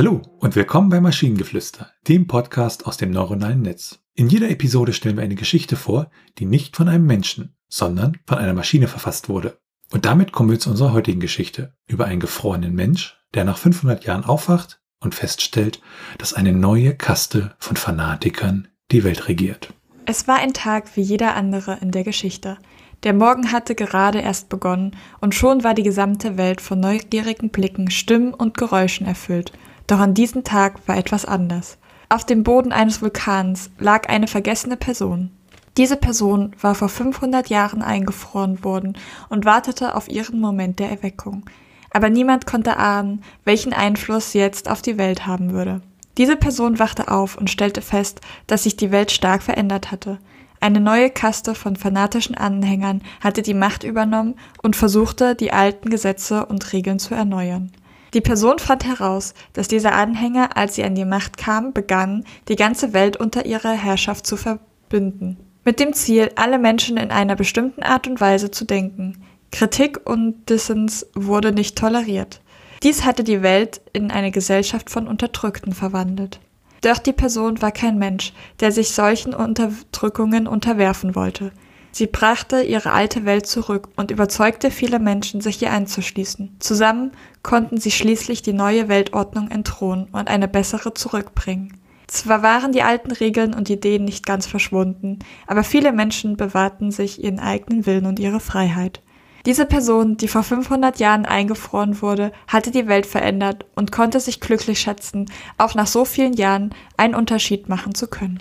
Hallo und willkommen bei Maschinengeflüster, dem Podcast aus dem neuronalen Netz. In jeder Episode stellen wir eine Geschichte vor, die nicht von einem Menschen, sondern von einer Maschine verfasst wurde. Und damit kommen wir zu unserer heutigen Geschichte über einen gefrorenen Mensch, der nach 500 Jahren aufwacht und feststellt, dass eine neue Kaste von Fanatikern die Welt regiert. Es war ein Tag wie jeder andere in der Geschichte. Der Morgen hatte gerade erst begonnen und schon war die gesamte Welt von neugierigen Blicken, Stimmen und Geräuschen erfüllt. Doch an diesem Tag war etwas anders. Auf dem Boden eines Vulkans lag eine vergessene Person. Diese Person war vor 500 Jahren eingefroren worden und wartete auf ihren Moment der Erweckung. Aber niemand konnte ahnen, welchen Einfluss sie jetzt auf die Welt haben würde. Diese Person wachte auf und stellte fest, dass sich die Welt stark verändert hatte. Eine neue Kaste von fanatischen Anhängern hatte die Macht übernommen und versuchte, die alten Gesetze und Regeln zu erneuern. Die Person fand heraus, dass diese Anhänger, als sie an die Macht kamen, begannen, die ganze Welt unter ihrer Herrschaft zu verbünden. Mit dem Ziel, alle Menschen in einer bestimmten Art und Weise zu denken. Kritik und Dissens wurde nicht toleriert. Dies hatte die Welt in eine Gesellschaft von Unterdrückten verwandelt. Doch die Person war kein Mensch, der sich solchen Unterdrückungen unterwerfen wollte. Sie brachte ihre alte Welt zurück und überzeugte viele Menschen, sich ihr anzuschließen. Zusammen konnten sie schließlich die neue Weltordnung entthronen und eine bessere zurückbringen. Zwar waren die alten Regeln und Ideen nicht ganz verschwunden, aber viele Menschen bewahrten sich ihren eigenen Willen und ihre Freiheit. Diese Person, die vor 500 Jahren eingefroren wurde, hatte die Welt verändert und konnte sich glücklich schätzen, auch nach so vielen Jahren einen Unterschied machen zu können.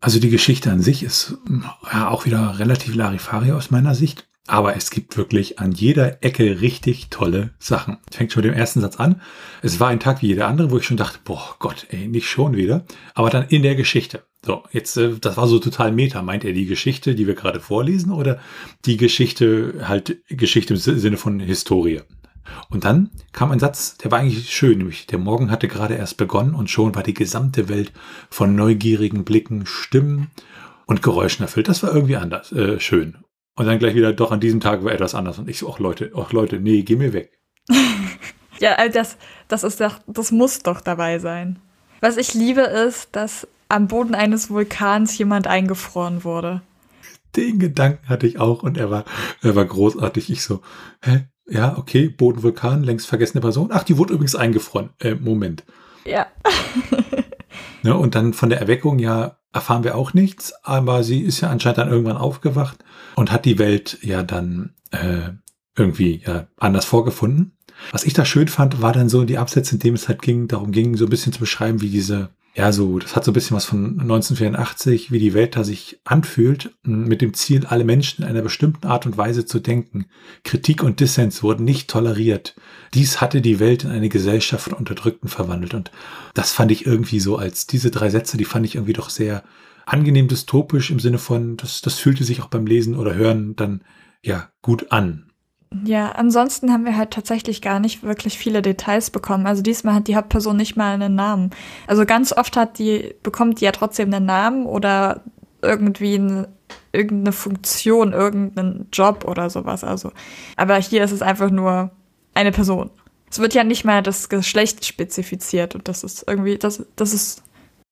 Also die Geschichte an sich ist ja, auch wieder relativ Larifari aus meiner Sicht. Aber es gibt wirklich an jeder Ecke richtig tolle Sachen. Fängt schon mit dem ersten Satz an. Es war ein Tag wie jeder andere, wo ich schon dachte, boah Gott, ey, nicht schon wieder. Aber dann in der Geschichte. So, jetzt, äh, das war so total meta. Meint er die Geschichte, die wir gerade vorlesen oder die Geschichte, halt Geschichte im Sinne von Historie? Und dann kam ein Satz, der war eigentlich schön, nämlich der Morgen hatte gerade erst begonnen und schon war die gesamte Welt von neugierigen Blicken, Stimmen und Geräuschen erfüllt. Das war irgendwie anders, äh, schön. Und dann gleich wieder, doch an diesem Tag war etwas anders. Und ich so, ach Leute, ach Leute, nee, geh mir weg. ja, das, das ist doch, das muss doch dabei sein. Was ich liebe ist, dass am Boden eines Vulkans jemand eingefroren wurde. Den Gedanken hatte ich auch und er war, er war großartig. Ich so, hä? Ja, okay, Bodenvulkan, längst vergessene Person. Ach, die wurde übrigens eingefroren. Äh, Moment. Ja. ne, und dann von der Erweckung, ja, erfahren wir auch nichts, aber sie ist ja anscheinend dann irgendwann aufgewacht und hat die Welt ja dann äh, irgendwie ja, anders vorgefunden. Was ich da schön fand, war dann so die Absätze, in dem es halt ging, darum ging, so ein bisschen zu beschreiben, wie diese ja, so, das hat so ein bisschen was von 1984, wie die Welt da sich anfühlt, mit dem Ziel, alle Menschen in einer bestimmten Art und Weise zu denken. Kritik und Dissens wurden nicht toleriert. Dies hatte die Welt in eine Gesellschaft von Unterdrückten verwandelt. Und das fand ich irgendwie so als diese drei Sätze, die fand ich irgendwie doch sehr angenehm dystopisch im Sinne von, das, das fühlte sich auch beim Lesen oder Hören dann ja gut an. Ja, ansonsten haben wir halt tatsächlich gar nicht wirklich viele Details bekommen. Also diesmal hat die Hauptperson nicht mal einen Namen. Also ganz oft hat die, bekommt die ja trotzdem einen Namen oder irgendwie eine, irgendeine Funktion, irgendeinen Job oder sowas. Also, aber hier ist es einfach nur eine Person. Es wird ja nicht mal das Geschlecht spezifiziert und das ist irgendwie, das, das ist.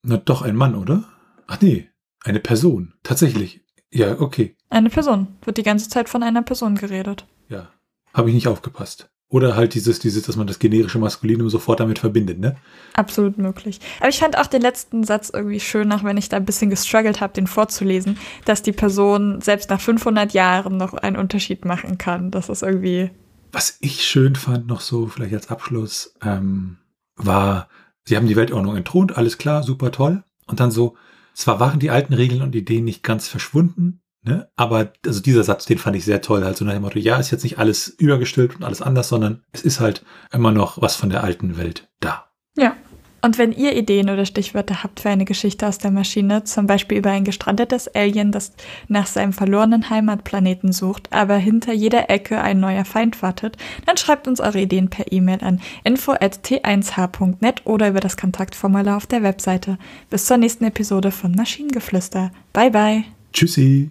Na doch, ein Mann, oder? Ach nee, eine Person. Tatsächlich. Ja, okay. Eine Person. Wird die ganze Zeit von einer Person geredet. Habe ich nicht aufgepasst. Oder halt dieses, dieses, dass man das generische Maskulinum sofort damit verbindet, ne? Absolut möglich. Aber ich fand auch den letzten Satz irgendwie schön, auch wenn ich da ein bisschen gestruggelt habe, den vorzulesen, dass die Person selbst nach 500 Jahren noch einen Unterschied machen kann. Das ist irgendwie. Was ich schön fand, noch so, vielleicht als Abschluss, ähm, war, sie haben die Weltordnung entthront, alles klar, super toll. Und dann so, zwar waren die alten Regeln und Ideen nicht ganz verschwunden, Ne? Aber also dieser Satz, den fand ich sehr toll. Halt so nach dem Motto, ja, ist jetzt nicht alles übergestülpt und alles anders, sondern es ist halt immer noch was von der alten Welt da. Ja. Und wenn ihr Ideen oder Stichwörter habt für eine Geschichte aus der Maschine, zum Beispiel über ein gestrandetes Alien, das nach seinem verlorenen Heimatplaneten sucht, aber hinter jeder Ecke ein neuer Feind wartet, dann schreibt uns eure Ideen per E-Mail an info@t1h.net oder über das Kontaktformular auf der Webseite. Bis zur nächsten Episode von Maschinengeflüster. Bye bye. Tschüssi.